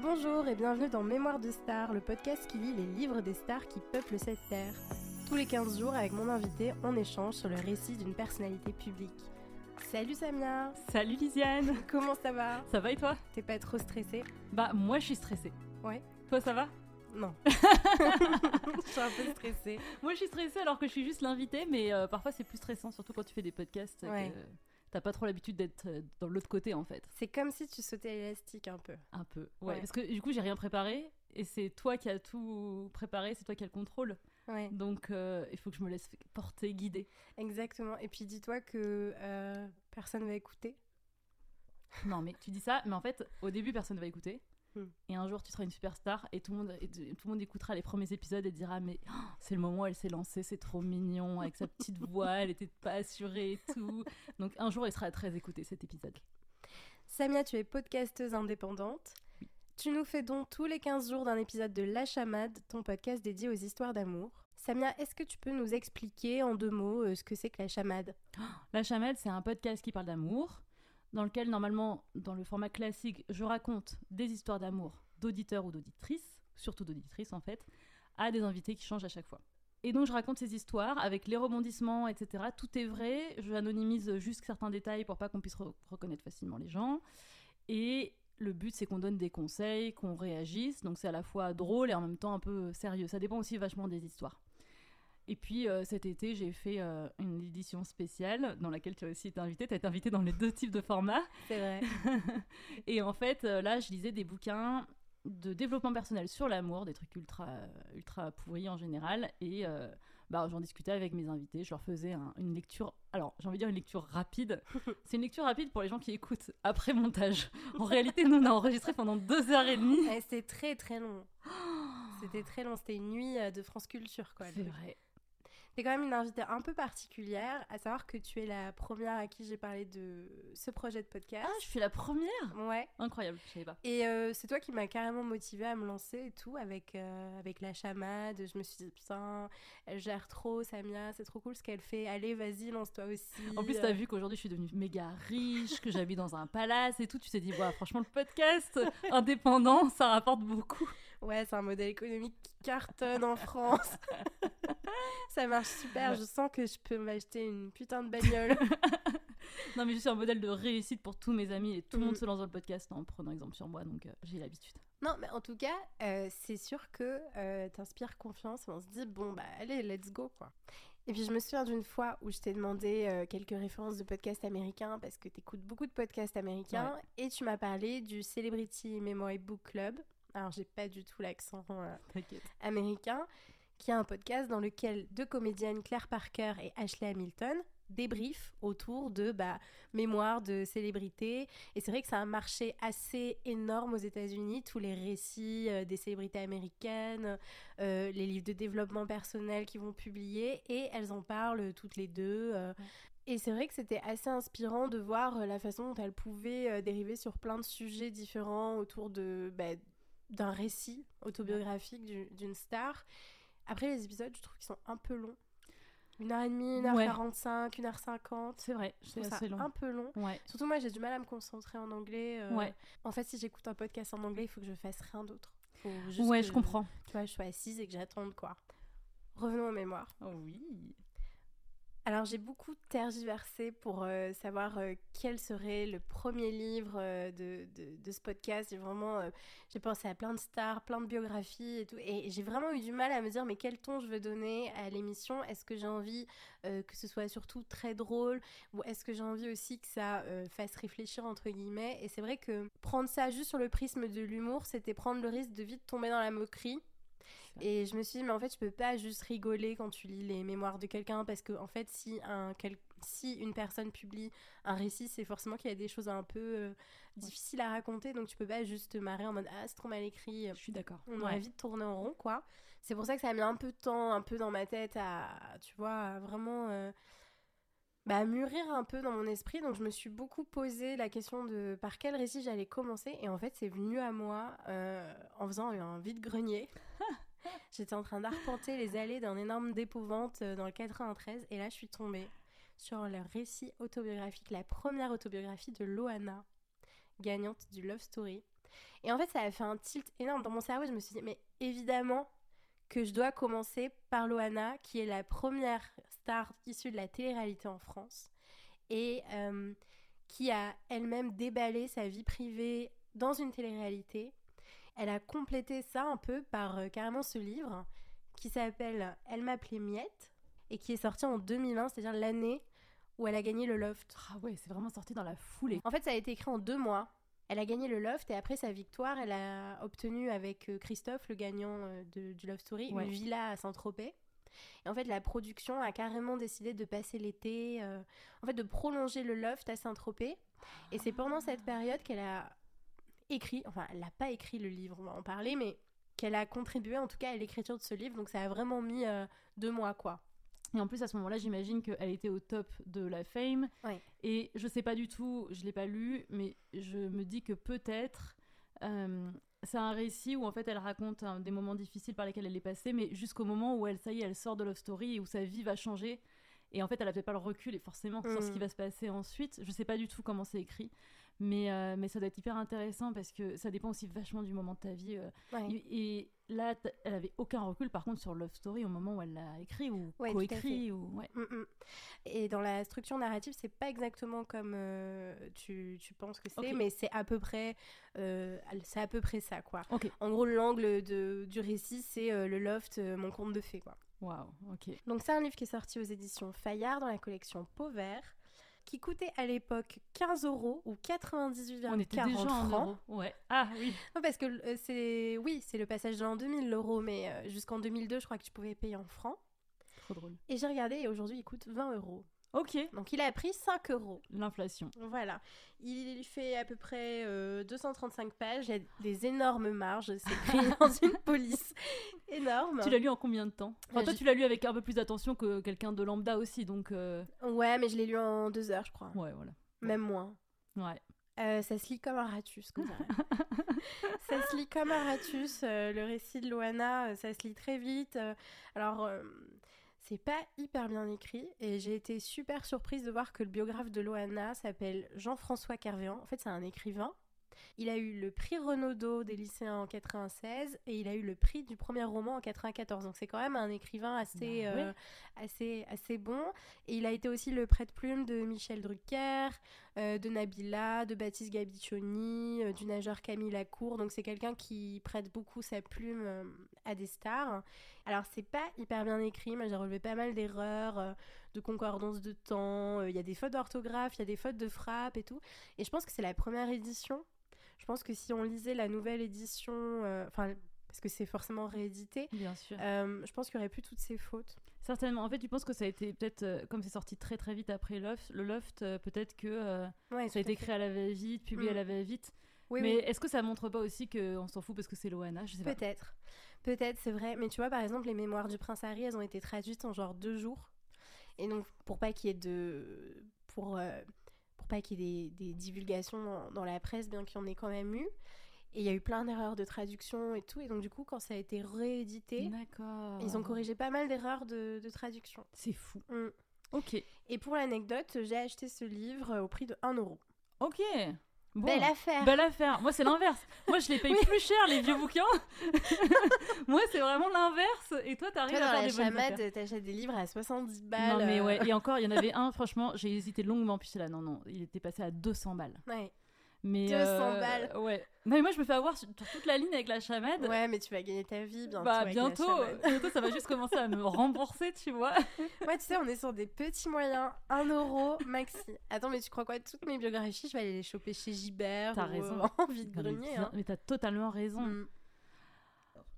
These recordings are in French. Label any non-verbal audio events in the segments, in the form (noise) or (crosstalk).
Bonjour et bienvenue dans Mémoire de Star, le podcast qui lit les livres des stars qui peuplent cette terre. Tous les 15 jours, avec mon invité, on échange sur le récit d'une personnalité publique. Salut Samia Salut Lisiane (laughs) Comment ça va? Ça va et toi? T'es pas trop stressée? Bah moi je suis stressée. Ouais. Toi ça va? Non. (laughs) (laughs) je suis un peu stressée. Moi je suis stressée alors que je suis juste l'invité, mais euh, parfois c'est plus stressant, surtout quand tu fais des podcasts. et Ouais. que T'as pas trop l'habitude d'être euh, dans l'autre côté en fait. C'est comme si tu sautais l'élastique un peu. Un peu. Ouais. Ouais. Parce que du coup j'ai rien préparé et c'est toi qui as tout préparé, c'est toi qui as le contrôle. Ouais, Donc euh, il faut que je me laisse porter, guider. exactement. Et puis dis-toi que euh, personne va écouter. Non mais tu dis ça, mais en fait au début personne va écouter. Et un jour tu seras une superstar et tout le monde et tout le monde écoutera les premiers épisodes et dira mais oh, c'est le moment où elle s'est lancée, c'est trop mignon avec sa petite (laughs) voix, elle était pas assurée et tout. Donc un jour il sera très écouté cet épisode. Samia, tu es podcasteuse indépendante. Tu nous fais donc tous les 15 jours d'un épisode de La Chamade, ton podcast dédié aux histoires d'amour. Samia, est-ce que tu peux nous expliquer en deux mots euh, ce que c'est que la chamade? La Chamade c'est un podcast qui parle d'amour dans lequel normalement dans le format classique je raconte des histoires d'amour d'auditeurs ou d'auditrices, surtout d'auditrices en fait, à des invités qui changent à chaque fois. Et donc je raconte ces histoires avec les rebondissements, etc. Tout est vrai, je anonymise juste certains détails pour pas qu'on puisse re- reconnaître facilement les gens. Et le but c'est qu'on donne des conseils, qu'on réagisse, donc c'est à la fois drôle et en même temps un peu sérieux. Ça dépend aussi vachement des histoires. Et puis euh, cet été, j'ai fait euh, une édition spéciale dans laquelle tu as aussi été invité. Tu as été invité dans les deux types de formats. C'est vrai. (laughs) Et en fait, euh, là, je lisais des bouquins de développement personnel sur l'amour, des trucs ultra, ultra pourris en général. Et euh, bah, j'en discutais avec mes invités. Je leur faisais un- une lecture. Alors, j'ai envie de dire une lecture rapide. (laughs) C'est une lecture rapide pour les gens qui écoutent après montage. En réalité, nous, on a enregistré pendant deux heures et demie. Eh, C'était très très long. C'était très long. C'était une nuit de France Culture, quoi. C'est vrai. T'es quand même une invitée un peu particulière, à savoir que tu es la première à qui j'ai parlé de ce projet de podcast. Ah, je suis la première Ouais. Incroyable, je savais pas. Et euh, c'est toi qui m'as carrément motivée à me lancer et tout avec, euh, avec la chamade. Je me suis dit, putain, elle gère trop, Samia, c'est trop cool ce qu'elle fait. Allez, vas-y, lance-toi aussi. En plus, t'as vu qu'aujourd'hui, je suis devenue méga riche, que j'habite dans un palace et tout. Tu t'es dit, franchement, le podcast (laughs) indépendant, ça rapporte beaucoup. Ouais, c'est un modèle économique qui cartonne en France. (laughs) Ça marche super. Je sens que je peux m'acheter une putain de bagnole. (laughs) Non, mais je suis un modèle de réussite pour tous mes amis et tout le monde Mm. se lance dans le podcast en prenant exemple sur moi, donc euh, j'ai l'habitude. non, mais en tout cas, euh, c'est sûr que euh, t'inspires confiance et on se dit, bon, bah allez, let's go, quoi. Et puis je me souviens d'une fois où je t'ai demandé euh, quelques références de podcasts américains parce que t'écoutes beaucoup de podcasts américains et tu m'as parlé du Celebrity Memory Book Club. Alors j'ai pas du tout l'accent euh, (laughs) américain, qui a un podcast dans lequel deux comédiennes, Claire Parker et Ashley Hamilton, débriefent autour de bah, mémoire de célébrités. Et c'est vrai que c'est un marché assez énorme aux États-Unis, tous les récits euh, des célébrités américaines, euh, les livres de développement personnel qu'ils vont publier, et elles en parlent toutes les deux. Et c'est vrai que c'était assez inspirant de voir la façon dont elles pouvaient dériver sur plein de sujets différents autour de bah, d'un récit autobiographique du- d'une star. Après, les épisodes, je trouve qu'ils sont un peu longs. Une heure et demie, une heure quarante-cinq, une heure cinquante. C'est vrai, c'est assez long. un peu long. Ouais. Surtout moi, j'ai du mal à me concentrer en anglais. euh, Ouais. En fait, si j'écoute un podcast en anglais, il faut que je fasse rien d'autre. Ouais, je comprends. Tu vois, je suis assise et que j'attende quoi. Revenons aux mémoires. Oh oui. Alors j'ai beaucoup tergiversé pour euh, savoir euh, quel serait le premier livre euh, de, de, de ce podcast. J'ai vraiment pensé à plein de stars, plein de biographies et tout. Et j'ai vraiment eu du mal à me dire mais quel ton je veux donner à l'émission? Est-ce que j'ai envie que ce soit surtout très drôle? Ou est-ce que j'ai envie aussi que ça fasse réfléchir entre guillemets? Et c'est vrai que prendre ça juste sur le prisme de l'humour, c'était prendre le risque de vite tomber dans la moquerie. Et je me suis dit, mais en fait, je peux pas juste rigoler quand tu lis les mémoires de quelqu'un parce que, en fait, si, un, quel- si une personne publie un récit, c'est forcément qu'il y a des choses un peu euh, difficiles à raconter. Donc, tu peux pas juste te marrer en mode, ah, c'est trop mal écrit. Je suis d'accord. On aurait vite tourné en rond, quoi. C'est pour ça que ça a mis un peu de temps, un peu dans ma tête à, tu vois, à vraiment euh, bah, mûrir un peu dans mon esprit. Donc, je me suis beaucoup posé la question de par quel récit j'allais commencer. Et en fait, c'est venu à moi euh, en faisant un vide-grenier. (laughs) (laughs) J'étais en train d'arpenter les allées d'un énorme dépôt-vente euh, dans le 93. Et là, je suis tombée sur le récit autobiographique, la première autobiographie de Loana, gagnante du Love Story. Et en fait, ça a fait un tilt énorme dans mon cerveau. Je me suis dit, mais évidemment que je dois commencer par Loana, qui est la première star issue de la télé-réalité en France et euh, qui a elle-même déballé sa vie privée dans une télé-réalité. Elle a complété ça un peu par euh, carrément ce livre qui s'appelle Elle m'appelait Miette et qui est sorti en 2001, c'est-à-dire l'année où elle a gagné le Loft. Ah ouais, c'est vraiment sorti dans la foulée. En fait, ça a été écrit en deux mois. Elle a gagné le Loft et après sa victoire, elle a obtenu avec euh, Christophe, le gagnant euh, de- du Love Story, Ouais. une villa à Saint-Tropez. Et en fait, la production a carrément décidé de passer l'été, euh, en fait, de prolonger le Loft à Saint-Tropez. Et c'est pendant cette période qu'elle a écrit, enfin, elle n'a pas écrit le livre, on va en parler, mais qu'elle a contribué en tout cas à l'écriture de ce livre. Donc ça a vraiment mis euh, deux mois, quoi. Et en plus, à ce moment-là, j'imagine qu'elle était au top de la fame. Ouais. Et je sais pas du tout, je l'ai pas lu, mais je me dis que peut-être euh, c'est un récit où en fait elle raconte hein, des moments difficiles par lesquels elle est passée, mais jusqu'au moment où elle, ça y est, elle sort de Love Story et où sa vie va changer. Et en fait, elle a peut-être pas le recul et forcément sur ce Mm. qui va se passer ensuite. Je sais pas du tout comment c'est écrit, mais, euh, mais ça doit être hyper intéressant parce que ça dépend aussi vachement du moment de ta vie. euh, Ouais. et, et là, elle avait aucun recul par contre sur Love Story au moment où elle l'a écrit ou Ouais, coécrit ou ouais. Mm, mm. Et dans la structure narrative, c'est pas exactement comme euh, tu, tu penses que c'est, mais c'est à peu près, c'est à peu près ça, quoi. En gros, l'angle de, du récit, c'est le loft, mon conte de fées, quoi. Waouh. Ok. Donc c'est un livre qui est sorti aux éditions Fayard dans la collection Pauvert, qui coûtait à l'époque 15 euros ou 98,40 On était déjà en francs. euros. Ouais. Ah oui. Non, parce que euh, c'est, oui, c'est le passage de l'an 2000 l'euro, mais euh, jusqu'en 2002, je crois que tu pouvais payer en francs. Trop drôle. Et j'ai regardé et aujourd'hui, il coûte 20 euros. Ok. Donc il a pris 5 euros. L'inflation. Voilà. Il fait à peu près euh, 235 pages. Il y a des énormes marges. C'est écrit (laughs) dans une police énorme. Tu l'as lu en combien de temps? Enfin, Euh, toi, tu l'as lu avec un peu plus d'attention que quelqu'un de lambda aussi, donc euh, Ouais, mais je l'ai lu en deux heures, je crois. ouais, voilà. Même moins. Ouais. Euh, ça se lit comme un ratus, dirait. (laughs) ça se lit comme un ratus. euh, le récit de Loana, euh, ça se lit très vite. alors, c'est pas hyper bien écrit. Et j'ai été super surprise de voir que le biographe de Loana s'appelle Jean-François Kervéan. En fait, c'est un écrivain. Il a eu le prix Renaudot des lycéens en 96 et il a eu le prix du premier roman en 94. Donc c'est quand même un écrivain assez, Bah euh, assez, assez bon. Et il a été aussi le prête-plume de Michel Drucker, euh, de Nabila, de Baptiste Gabiccioni, euh, du nageur Camille Lacour. Donc c'est quelqu'un qui prête beaucoup sa plume à des stars. Alors c'est pas hyper bien écrit, mais j'ai relevé pas mal d'erreurs, de concordance de temps. Il y a des fautes d'orthographe, il y a des fautes de frappe et tout. Et je pense que c'est la première édition. Je pense que si on lisait la nouvelle édition, euh, enfin parce que c'est forcément réédité, Bien sûr. euh, je pense qu'il y aurait plus toutes ces fautes. Certainement. En fait, tu penses que ça a été peut-être, euh, comme c'est sorti très très vite après Loft, le Loft, euh, peut-être que Ouais, ça a été créé à la va-vite, publié Mm. à la va-vite. Oui, Mais oui. est-ce que ça montre pas aussi qu'on s'en fout parce que c'est Loana. Peut-être. Peut-être, c'est vrai. Mais tu vois, par exemple, les mémoires du prince Harry, elles ont été traduites en genre deux jours. Et donc, pour pas qu'il y ait de. Pour pas qu'il y ait des, des divulgations dans, dans la presse, bien qu'il y en ait quand même eu. Et il y a eu plein d'erreurs de traduction et tout. Et donc, du coup, quand ça a été réédité, ils ont corrigé pas mal d'erreurs de, de traduction. C'est fou. Mm. Ok. Et pour l'anecdote, j'ai acheté ce livre au prix de 1 euro. Ok. Bon. Belle affaire Belle affaire. Moi, c'est l'inverse. Moi, je les paye Oui. plus cher, les vieux bouquins. (laughs) Moi, c'est vraiment l'inverse. Et toi, t'arrives à faire des bonnes chamade, t'achètes des livres à 70 balles. Non, mais euh, ouais. Et encore, il y en avait un, franchement, j'ai hésité longuement. Puis là, non, non, il était passé à 200 balles. ouais. Mais, 200 euh, balles. Ouais. Non, mais moi, je me fais avoir sur toute la ligne avec la chamade. Ouais, mais tu vas gagner ta vie bientôt. bah, avec la bientôt, (laughs) ça va juste commencer à me rembourser, tu vois. (laughs) Ouais, tu sais, on est sur des petits moyens, 1 euro maxi. Attends, mais tu crois quoi Toutes mes biographies, je vais aller les choper chez Gibert T'as raison. euh, (laughs) en vide Non, mais grenier. Mais t'as totalement raison. Mm.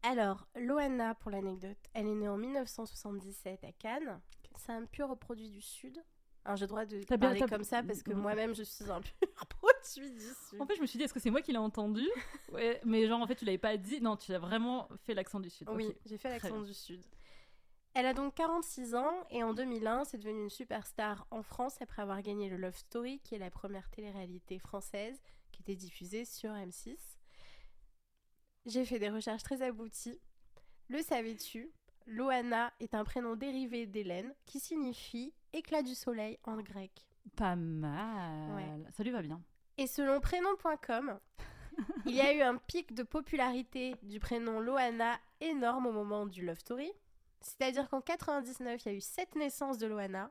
Alors, Loana, pour l'anecdote, elle est née en 1977 à Cannes. C'est un pur produit du Sud. Alors, j'ai le droit de bien- parler comme ça parce que moi-même, je suis un pur produit du Sud. En fait, je me suis dit, est-ce que c'est moi qui l'ai entendu (laughs) ouais, Mais genre, en fait, tu l'avais pas dit. Non, tu as vraiment fait l'accent du Sud. Oui, j'ai fait l'accent du Sud. Elle a donc 46 ans et en 2001, c'est devenue une superstar en France après avoir gagné le Love Story, qui est la première télé-réalité française qui était diffusée sur M6. J'ai fait des recherches très abouties. Le savais-tu? Loana est un prénom dérivé d'Hélène qui signifie éclat du soleil en grec. Pas mal. Ouais. Ça lui va bien. Et selon prénom.com, (laughs) Il y a eu un pic de popularité du prénom Loana énorme au moment du Love Story. C'est-à-dire qu'en 99, il y a eu 7 naissances de Loana.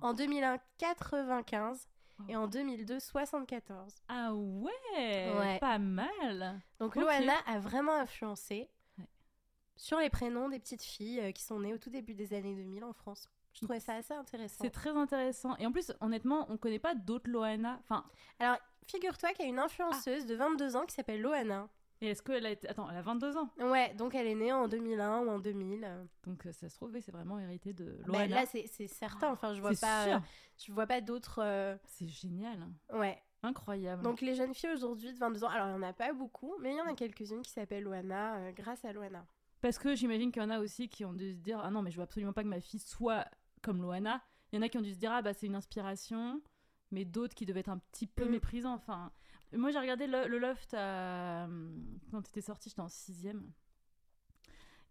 En 2001, 95. Et en 2002, 74. Ah ouais, Ouais. Pas mal. Donc. Loana a vraiment influencé. Sur les prénoms des petites filles euh, qui sont nées au tout début des années 2000 en France. Je trouvais ça assez intéressant. C'est très intéressant. Et en plus, honnêtement, on connaît pas d'autres Loana. Enfin, Alors, figure-toi qu'il y a une influenceuse de 22 ans qui s'appelle Loana. et est-ce qu'elle a été. Attends, elle a 22 ans. Ouais, donc elle est née en 2001 ou en 2000. euh. Donc euh, ça se trouve, c'est vraiment hérité de Bah, Loana. là, c'est certain. Enfin, je vois pas, sûr. euh, je vois pas d'autres. euh, C'est génial. Ouais. Incroyable. Donc les jeunes filles aujourd'hui de 22 ans, alors il y en a pas beaucoup, mais il y en a quelques-unes qui s'appellent Loana euh, grâce à Loana. Parce que j'imagine qu'il y en a aussi qui ont dû se dire Ah non, mais je veux absolument pas que ma fille soit comme Loana. Il y en a qui ont dû se dire Ah bah c'est une inspiration, mais d'autres qui devaient être un petit peu Mm. méprisants. Enfin, moi j'ai regardé le, le Loft à- quand t'étais sortie, j'étais en sixième.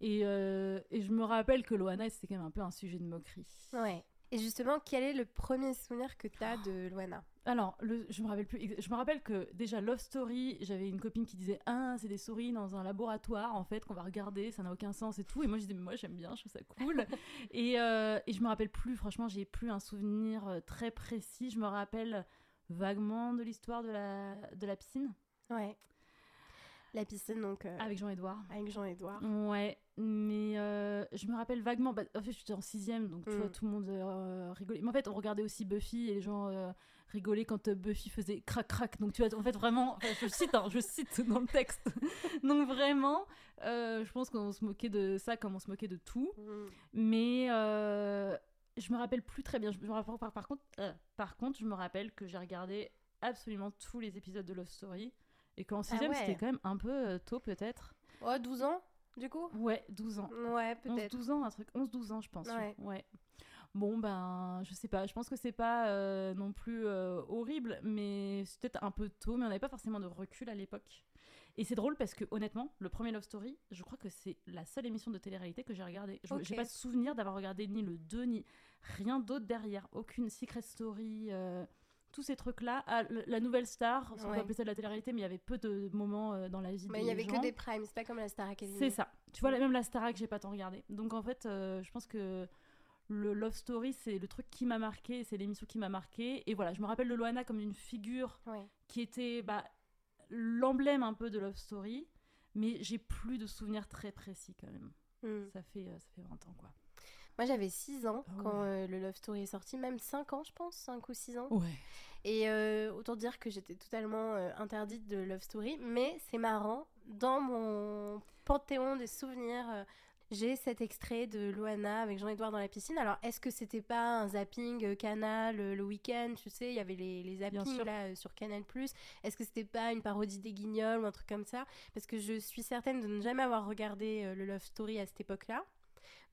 Et, euh, et je me rappelle que Loana c'était quand même un peu un sujet de moquerie. Ouais. Et justement, quel est le premier souvenir que tu as de Loana? Alors, le, je me rappelle plus. Je me rappelle que déjà Love Story, j'avais une copine qui disait ah c'est des souris dans un laboratoire en fait qu'on va regarder, ça n'a aucun sens et tout. Et moi je disais mais moi j'aime bien, je trouve ça cool. (laughs) et, euh, et je me rappelle plus. Franchement, j'ai plus un souvenir euh, très précis. Je me rappelle vaguement de l'histoire de la de la piscine Ouais. La piscine, donc, euh, avec Jean-Édouard. avec Jean-Édouard. Ouais, mais euh, je me rappelle vaguement. Bah, en fait, j'étais en sixième, donc tu Mm. vois, tout le monde euh, rigolait. Mais en fait, on regardait aussi Buffy et les gens rigolaient quand Buffy faisait crac crac. Donc tu vois, en fait, vraiment, enfin, je cite, hein, je cite (laughs) dans le texte. (laughs) donc vraiment, je pense qu'on se moquait de ça comme on se moquait de tout. Mm. Mais je me rappelle plus très bien. Je me rappelle, par, par contre, euh, par contre, je me rappelle que j'ai regardé absolument tous les épisodes de Love Story et qu'en sixième, ouais. c'était quand même un peu euh, tôt peut-être. Oh, 12 ans, du coup? Ouais, 12 ans. Ouais, peut-être. 11-12 ans, un truc. 11-12 ans, je pense. Ouais. ouais. Bon, ben, je sais pas. Je pense que c'est pas euh, non plus euh, horrible, mais c'est peut-être un peu tôt, mais on n'avait pas forcément de recul à l'époque. Et c'est drôle parce que, honnêtement, le premier Love Story, je crois que c'est la seule émission de télé-réalité que j'ai regardée. Je Ok. J'ai pas souvenir d'avoir regardé ni le 2, ni rien d'autre derrière. Aucune Secret Story. euh, tous ces trucs-là. Ah, la nouvelle star, on peut Ouais. appeler ça de la télé-réalité, mais il y avait peu de moments euh, dans la vie Mais il y avait gens. que des primes, c'est pas comme la Star Academy. C'est ça. Tu vois, même la Starac, j'ai pas tant regardé. Donc en fait, euh, je pense que le Love Story, c'est le truc qui m'a marqué, c'est l'émission qui m'a marqué. Et voilà, je me rappelle de Loana comme une figure Ouais. qui était bah, l'emblème un peu de Love Story, mais j'ai plus de souvenirs très précis quand même. Mm. Ça fait, euh, ça fait 20 ans quoi. Moi, j'avais 6 ans Ah quand ouais. euh, le Love Story est sorti, même 5 ans, je pense, 5 ou 6 ans. Ouais. Et euh, autant dire que j'étais totalement euh, interdite de Love Story, mais c'est marrant, dans mon panthéon des souvenirs, j'ai cet extrait de Loana avec Jean-Édouard dans la piscine. Alors, est-ce que c'était pas un zapping euh, Canal le week-end Tu sais, il y avait les, zappings là euh, sur Canal. Est-ce que c'était pas une parodie des Guignols ou un truc comme ça? Parce que je suis certaine de ne jamais avoir regardé euh, le Love Story à cette époque-là.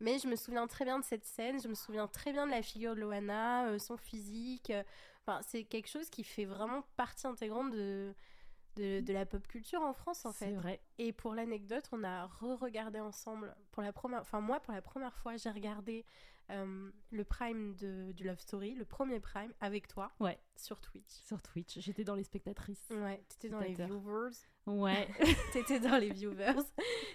Mais je me souviens très bien de cette scène, je me souviens très bien de la figure de Loana, euh, son physique. euh, Enfin, c'est quelque chose qui fait vraiment partie intégrante de, de, de la pop culture en France, en C'est fait. vrai. Et pour l'anecdote, on a re-regardé ensemble, pour la première, enfin moi, pour la première fois, j'ai regardé euh, le prime de, du Love Story, le premier prime, avec toi, Ouais. sur Twitch. Sur Twitch, j'étais dans les spectatrices. Ouais, t'étais dans les viewers. Ouais. (laughs) T'étais dans les viewers.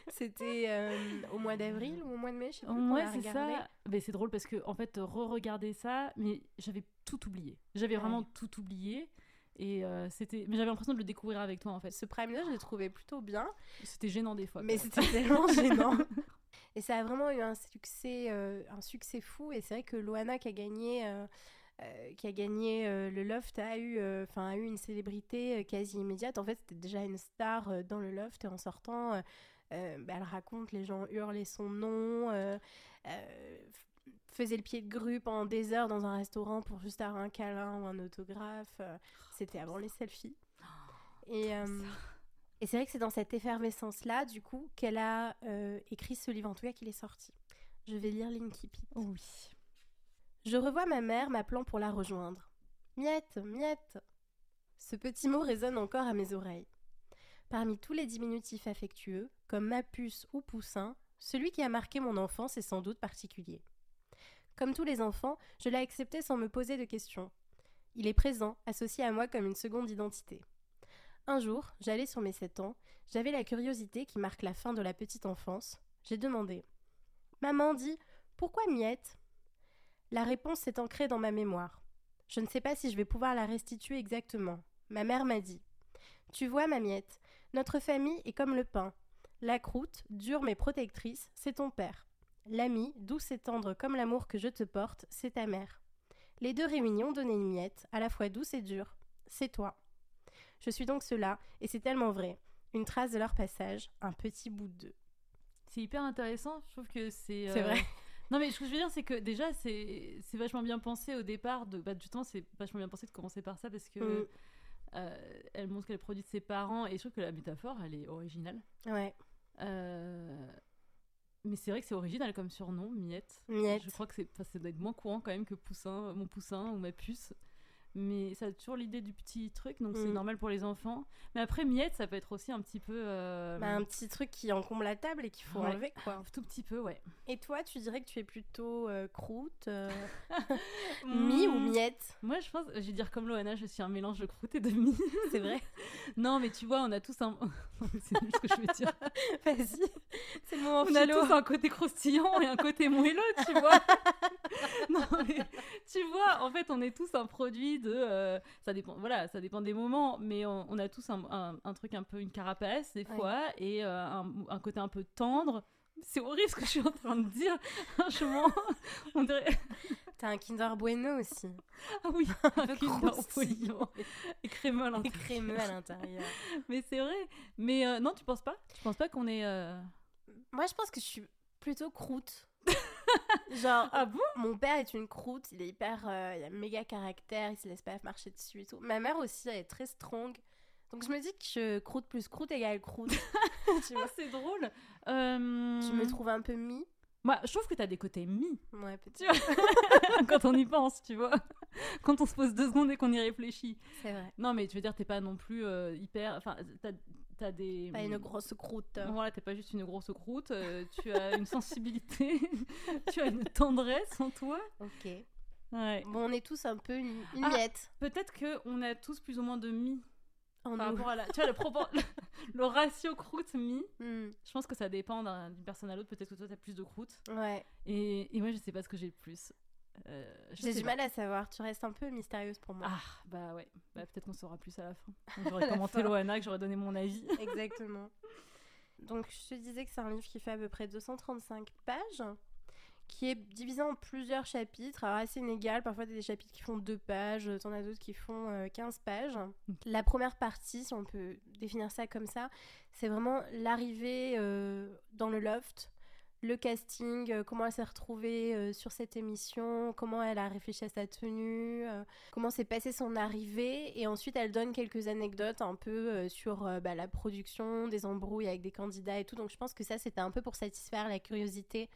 C'était euh, au mois d'avril ou au mois de mai, je sais plus. Ouais, c'est ça. Mais c'est drôle parce que en fait, re-regarder ça, mais j'avais tout oublié. J'avais Ouais. vraiment tout oublié. Et euh, c'était, mais j'avais l'impression de le découvrir avec toi en fait. Ce prime-là, je l'ai trouvé plutôt bien. C'était gênant des fois. Mais c'était tellement gênant. (laughs) Et ça a vraiment eu un succès, euh, un succès fou. Et c'est vrai que Loana qui a gagné, euh, euh, qui a gagné le Loft a eu, enfin a eu une célébrité quasi immédiate. En fait, c'était déjà une star dans le Loft. Et en sortant, bah, elle raconte, les gens hurlaient son nom. faisait le pied de grue pendant des heures dans un restaurant pour juste avoir un câlin ou un autographe. euh, C'était avant les selfies. Et, euh, et c'est vrai que c'est dans cette effervescence-là, du coup, qu'elle a euh, écrit ce livre, en tout cas qu'il est sorti. Je vais lire l'Inkipit. Oh oui. Je revois ma mère m'appelant pour la rejoindre. Miette, miette. Ce petit mot résonne encore à mes oreilles. Parmi tous les diminutifs affectueux, comme ma puce ou poussin, celui qui a marqué mon enfance est sans doute particulier. Comme tous les enfants, je l'ai accepté sans me poser de questions. Il est présent, associé à moi comme une seconde identité. Un jour, j'allais sur mes 7 ans, j'avais la curiosité qui marque la fin de la petite enfance. J'ai demandé Maman dit Pourquoi Miette? La réponse s'est ancrée dans ma mémoire. Je ne sais pas si je vais pouvoir la restituer exactement. Ma mère m'a dit Tu vois, ma Miette, notre famille est comme le pain. La croûte, dure mais protectrice, c'est ton père. L'ami, douce et tendre comme l'amour que je te porte, c'est ta mère. Les deux réunions donnaient une miette, à la fois douce et dure. C'est toi. Je suis donc cela, et c'est tellement vrai. Une trace de leur passage, un petit bout d'eux. C'est hyper intéressant. Je trouve que c'est. C'est euh, vrai. (laughs) Non, mais ce que je veux dire, c'est que déjà, c'est c'est vachement bien pensé au départ. De, bah, justement, c'est vachement bien pensé de commencer par ça parce que Mm. euh, elle montre qu'elle produit de ses parents et je trouve que la métaphore, elle est originale. Ouais, Euh, Mais c'est vrai que c'est original comme surnom, Miette. Miette. Je crois que c'est, enfin, ça doit être moins courant quand même que Poussin, mon Poussin ou ma puce. Mais ça a toujours l'idée du petit truc, donc c'est Mm. normal pour les enfants. Mais après, Miette, ça peut être aussi un petit peu. euh, Bah, un petit truc qui encombre la table et qu'il faut Ouais. enlever, quoi. un tout petit peu, ouais. Et toi, tu dirais que tu es plutôt euh, croûte, euh, (laughs) mie ou Mm. miette? Moi, je pense, je vais dire comme Loana, je suis un mélange de croûte et de mie. C'est vrai (laughs) non, mais tu vois, on a tous un. (laughs) C'est nul ce que je veux dire. Vas-y, c'est le moment On a tous un côté croustillant et un côté moelleux, tu vois. (laughs) non, mais tu vois, en fait, on est tous un produit de. euh, ça dépend, voilà, ça dépend des moments, mais on, on a tous un, un- un truc un peu une carapace des Ouais. fois et euh, un, un côté un peu tendre. C'est horrible ce que je suis en train de dire. Franchement, (laughs) on dirait. (laughs) T'as un Kinder Bueno aussi. Ah oui, Un Kinder. Bueno et crémeux à Et l'intérieur. crémeux à l'intérieur. Mais c'est vrai. Mais euh, non, tu penses pas? Tu penses pas qu'on est. Moi, je pense que je suis plutôt croûte. (laughs) Genre, Ah bon? mon père est une croûte, il est hyper. euh, il a méga caractère, il se laisse pas marcher dessus et tout. Ma mère aussi, elle est très strong. Donc je me dis que croûte plus croûte égale croûte. (laughs) (laughs) tu vois Ah, c'est drôle. Euh, Tu me trouves un peu mi? Moi, je trouve que t'as des côtés mi. Ouais, vois Quand on y pense, tu vois. Quand on se pose deux secondes et qu'on y réfléchit. C'est vrai. Non, mais tu veux dire, t'es pas non plus euh, hyper. Enfin, t'as as des. Pas une grosse croûte. Voilà, t'es pas juste une grosse croûte. euh, tu as une sensibilité. (laughs) tu as une tendresse en toi. Ok. Ouais. Bon, on est tous un peu une, une Ah. miette. Peut-être qu'on a tous plus ou moins de mi En par nous. rapport à la. Tu vois, le, propor- (laughs) (laughs) le ratio croûte-mi. Hmm, Je pense que ça dépend d'un- d'une personne à l'autre. Peut-être que toi, t'as plus de croûte. Ouais. Et, et moi, je sais pas ce que j'ai le plus. Euh, J'ai du pas. mal à savoir. Tu restes un peu mystérieuse pour moi. Ah, bah ouais. Bah, peut-être qu'on saura plus à la fin. (laughs) J'aurais commenté. Loana, que j'aurais donné mon avis. (laughs) Exactement. Donc, je te disais que c'est un livre qui fait à peu près 235 pages, qui est divisé en plusieurs chapitres, alors assez inégal. Parfois, t'as des chapitres qui font 2 pages, t'en as d'autres qui font euh, 15 pages. La première partie, si on peut définir ça comme ça, c'est vraiment l'arrivée euh, dans le loft. Le casting, euh, comment elle s'est retrouvée euh, sur cette émission, comment elle a réfléchi à sa tenue, euh, comment s'est passée son arrivée. Et ensuite, elle donne quelques anecdotes un peu sur bah, la production, des embrouilles avec des candidats et tout. Donc je pense que ça, c'était un peu pour satisfaire la curiosité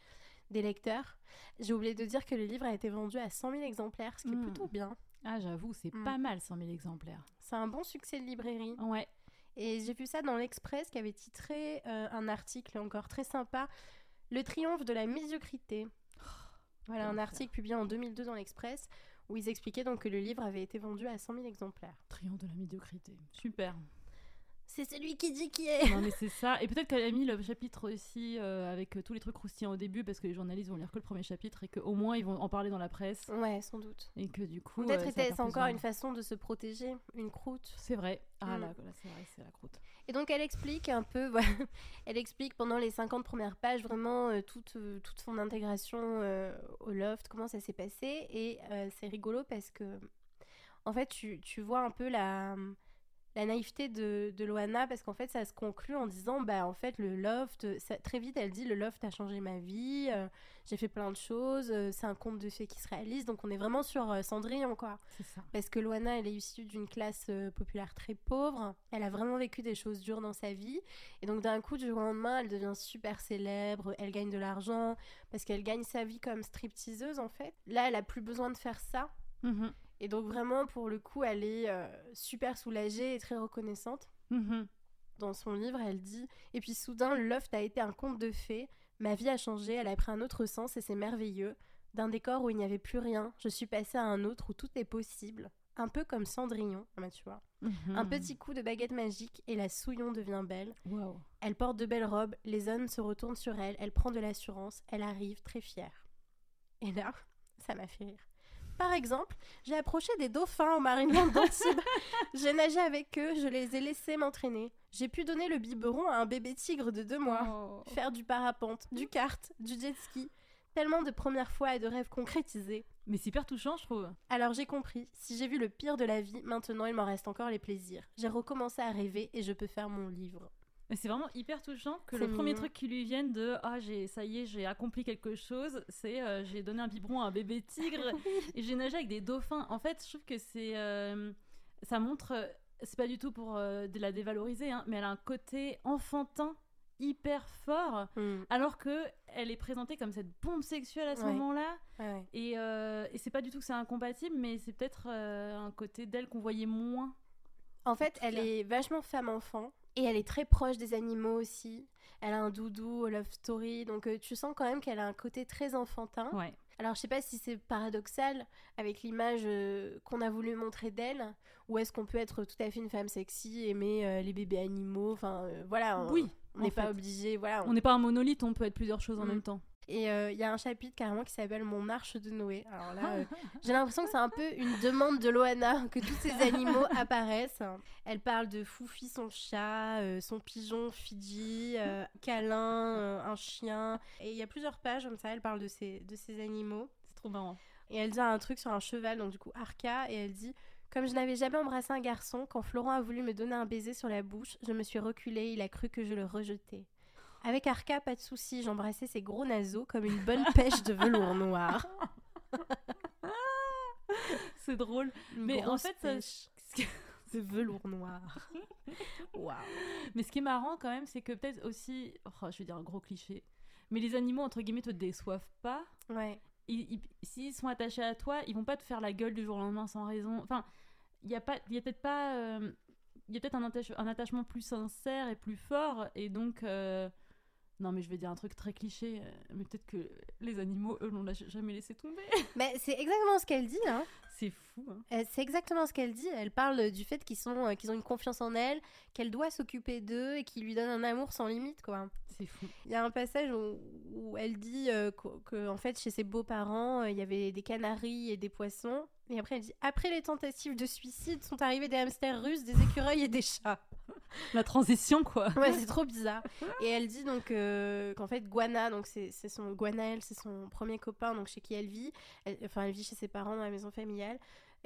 des lecteurs. J'ai oublié de dire que le livre a été vendu à 100 000 exemplaires, ce qui est Mm. plutôt bien. Ah, j'avoue, c'est Mm. pas mal 100 000 exemplaires. C'est un bon succès de librairie. Ouais. Et j'ai vu ça dans l'Express qui avait titré euh, un article encore très sympa Le triomphe de la médiocrité. Voilà, un article publié en 2002 dans l'Express où ils expliquaient donc que le livre avait été vendu à 100 000 exemplaires. Triomphe de la médiocrité. Super. C'est celui qui dit qui est non, mais c'est ça. Et peut-être qu'elle a mis le chapitre aussi euh, avec euh, tous les trucs croustillants au début parce que les journalistes vont lire que le premier chapitre et qu'au moins ils vont en parler dans la presse. Ouais, sans doute. Et que du coup. Peut-être euh, faire plus encore une façon de se protéger, une croûte. C'est vrai. Ah Mm. là, là, c'est vrai, c'est la croûte. Et donc elle explique un peu, voilà, (laughs) elle explique pendant les 50 premières pages vraiment euh, toute, euh, toute son intégration euh, au loft, comment ça s'est passé. Et euh, c'est rigolo parce que, en fait, tu, tu vois un peu la, la naïveté de, de Loana parce qu'en fait, ça se conclut en disant, bah en fait, le loft, ça- très vite, elle dit, le loft a changé ma vie, euh, j'ai fait plein de choses, euh, c'est un conte de fées qui se réalise. Donc on est vraiment sur euh, Cendrillon, quoi. C'est ça. Parce que Loana, elle est issue d'une classe populaire très pauvre. Elle a vraiment vécu des choses dures dans sa vie. Et donc, d'un coup, du jour au lendemain, elle devient super célèbre. Elle gagne de l'argent parce qu'elle gagne sa vie comme stripteaseuse, en fait. Là, elle a plus besoin de faire ça. Mhm. Et donc, vraiment, pour le coup, elle est euh, super soulagée et très reconnaissante. Mhm. Dans son livre, elle dit Et puis soudain, le loft a été un conte de fées. Ma vie a changé, elle a pris un autre sens et c'est merveilleux. D'un décor où il n'y avait plus rien, je suis passée à un autre où tout est possible. un peu comme Cendrillon, ah bah, tu vois. Un Mhm. petit coup de baguette magique et la Souillon devient belle. Elle porte de belles robes, les hommes se retournent sur elle, elle prend de l'assurance, elle arrive très fière. Et là, (laughs) ça m'a fait rire. Par exemple, j'ai approché des dauphins au Marineland d'Antibes. (laughs) j'ai nagé avec eux, je les ai laissés m'entraîner. J'ai pu donner le biberon à un bébé tigre de deux mois. Oh. Faire du parapente, du kart, du jet ski. Tellement de premières fois et de rêves concrétisés. Mais c'est hyper touchant, je trouve. Alors j'ai compris, si j'ai vu le pire de la vie, maintenant il m'en reste encore les plaisirs. J'ai recommencé à rêver et je peux faire mon livre. Mais c'est vraiment hyper touchant que le premier truc qui lui vienne de ah j'ai ça y est j'ai accompli quelque chose c'est euh, j'ai donné un biberon à un bébé tigre (laughs) et j'ai nagé avec des dauphins en fait je trouve que c'est euh, ça montre euh, c'est pas du tout pour euh, de la dévaloriser hein, mais elle a un côté enfantin hyper fort Hmm, alors que elle est présentée comme cette bombe sexuelle à ce Ouais. moment-là ouais, ouais. et, euh, et c'est pas du tout que c'est incompatible mais c'est peut-être euh, un côté d'elle qu'on voyait moins En fait, elle cas. est vachement femme-enfant et elle est très proche des animaux aussi. Elle a un doudou, love story, donc euh, tu sens quand même qu'elle a un côté très enfantin. ouais Alors je sais pas si c'est paradoxal avec l'image euh, qu'on a voulu montrer d'elle, ou est-ce qu'on peut être tout à fait une femme sexy, aimer euh, les bébés animaux, enfin voilà. on- oui On n'est pas obligé, voilà. on- on n'est pas un monolithe on peut être plusieurs choses en Mm. même temps Et euh, il y a un chapitre carrément qui s'appelle Mon arche de Noé. Alors là, euh, (laughs) j'ai l'impression que c'est un peu une demande de Loana (laughs) que tous ces animaux (laughs) apparaissent. Elle parle de Foufi, son chat, euh, son pigeon Fidji, câlin, un chien. Et il y a plusieurs pages comme ça, elle parle de ces, de ces animaux. c'est trop marrant Et elle dit un truc sur un cheval, donc du coup Arca, et elle dit Comme je n'avais jamais embrassé un garçon, quand Florent a voulu me donner un baiser sur la bouche, je me suis reculée, il a cru que je le rejetais. Avec Arca, pas de souci, j'embrassais ses gros naseaux comme une bonne (laughs) pêche de velours noir. (laughs) c'est drôle Une Mais en fait, ça- pêche (laughs) de velours noir. Waouh. Mais ce qui est marrant quand même, c'est que peut-être aussi, oh, je vais dire un gros cliché, mais les animaux entre guillemets te déçoivent pas. Ouais. Ils- ils- S'ils sont attachés à toi, ils vont pas te faire la gueule du jour au lendemain sans raison. Enfin, il y a pas, il peut-être pas, euh, il y a peut-être un, attache- un attachement plus sincère et plus fort, et donc. euh, Non, mais je vais dire un truc très cliché, euh, mais peut-être que les animaux, eux, l'ont jamais laissé tomber. (laughs) Mais c'est exactement ce qu'elle dit, hein. C'est fou, hein. Euh, C'est exactement ce qu'elle dit. Elle parle du fait qu'ils sont, euh, qu'ils ont une confiance en elle, qu'elle doit s'occuper d'eux et qu'ils lui donnent un amour sans limite, quoi. C'est fou. Il y a un passage où, où elle dit euh, qu'o- que, en fait, chez ses beaux-parents, il y avait des canaris et des poissons. Et après, elle dit après les tentatives de suicide sont arrivés des hamsters russes, des écureuils et des chats. La transition, quoi. (laughs) Ouais, c'est trop bizarre. Et elle dit donc euh, qu'en fait, Guana, donc c'est son Guanaël, c'est son premier copain, donc chez qui elle vit. Elle- enfin, elle vit chez ses parents dans la maison familiale.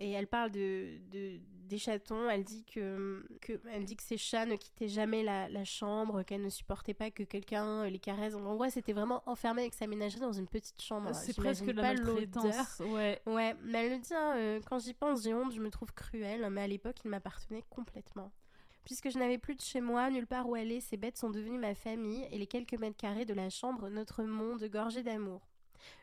Et elle parle de, de- des chatons. Elle dit que, que, elle dit que ces chats ne quittaient jamais la, la chambre, qu'elle ne supportait pas que quelqu'un les caresse. En gros, c'était vraiment enfermée avec sa ménagerie dans une petite chambre. C'est presque pas l'odeur. Ouais. Ouais, mais elle le dit, hein, euh, quand j'y pense, j'ai honte, je me trouve cruelle, mais à l'époque, il m'appartenait complètement. Puisque je n'avais plus de chez moi, nulle part où aller, ces bêtes sont devenues ma famille et les quelques mètres carrés de la chambre, notre monde gorgé d'amour.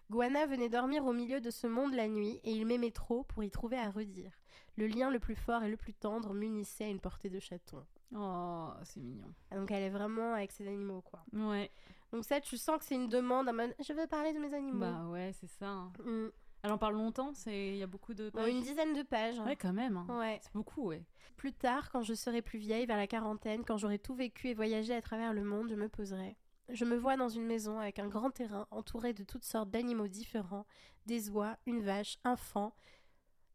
Guana venait dormir au milieu de ce monde la nuit et il m'aimait trop pour y trouver à redire. Le lien le plus fort et le plus tendre m'unissait à une portée de chaton. Oh, c'est mignon. Ah, Donc elle est vraiment avec ses animaux, quoi. Ouais. Donc ça, tu sens que c'est une demande en mode je veux parler de mes animaux. Bah ouais, c'est ça. hein. Mm. Elle en parle longtemps, c'est il y a beaucoup de pages. une dizaine de pages. Ouais, quand même. hein. Ouais. C'est beaucoup, ouais. Plus tard, quand je serai plus vieille, vers la quarantaine, quand j'aurai tout vécu et voyagé à travers le monde, je me poserai. Je me vois dans une maison avec un grand terrain entouré de toutes sortes d'animaux différents, des oies, une vache, un fan,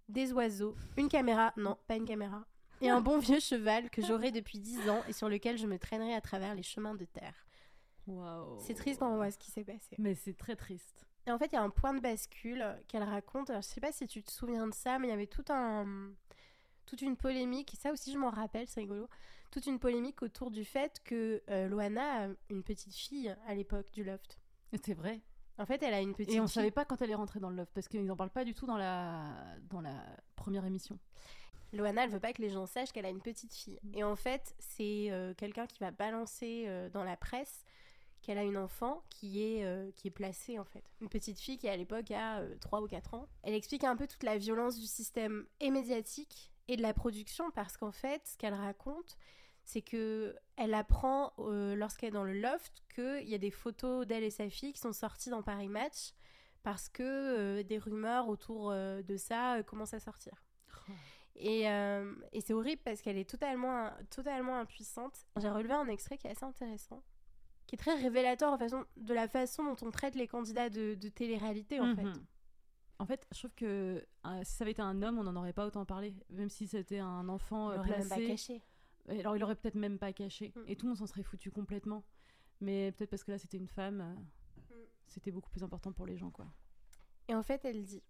des oiseaux, une caméra, non, pas une caméra, et un bon vieux cheval que j'aurai depuis dix ans et sur lequel je me traînerai à travers les chemins de terre. Waouh. C'est triste quand on voit ce qui s'est passé. Mais c'est très triste. Et en fait, il y a un point de bascule qu'elle raconte. Alors, je sais pas si tu te souviens de ça, mais il y avait tout un, toute une polémique. Et ça aussi, je m'en rappelle, c'est rigolo. Toute une polémique autour du fait que euh, Loana a une petite fille à l'époque du loft. C'est vrai. En fait, elle a une petite Et on fille. savait pas quand elle est rentrée dans le love parce qu'ils en parlent pas du tout dans la dans la première émission. Loana, elle veut pas que les gens sachent qu'elle a une petite fille. Et en fait, c'est euh, quelqu'un qui va balancer euh, dans la presse qu'elle a une enfant qui est, euh, qui est placée en fait. Une petite fille qui à l'époque a euh, 3 ou 4 ans. Elle explique un peu toute la violence du système et médiatique et de la production parce qu'en fait, ce qu'elle raconte, c'est que elle apprend euh, lorsqu'elle est dans le loft qu'il y a des photos d'elle et sa fille qui sont sorties dans Paris Match parce que euh, des rumeurs autour de ça commencent à sortir. (laughs) Et, et c'est horrible parce qu'elle est totalement, totalement impuissante. J'ai relevé un extrait qui est assez intéressant, qui est très révélateur en façon, de la façon dont on traite les candidats de, de télé-réalité, en fait. Mhm. En fait, je trouve que euh, si ça avait été un homme, on n'en aurait pas autant parlé. Même si c'était un enfant Il euh, même pas placé. caché. Alors, il aurait peut-être même pas caché. Mm. Et tout le monde s'en serait foutu complètement. Mais peut-être parce que là, c'était une femme, euh, Mm. c'était beaucoup plus important pour les gens, quoi. Et en fait, elle dit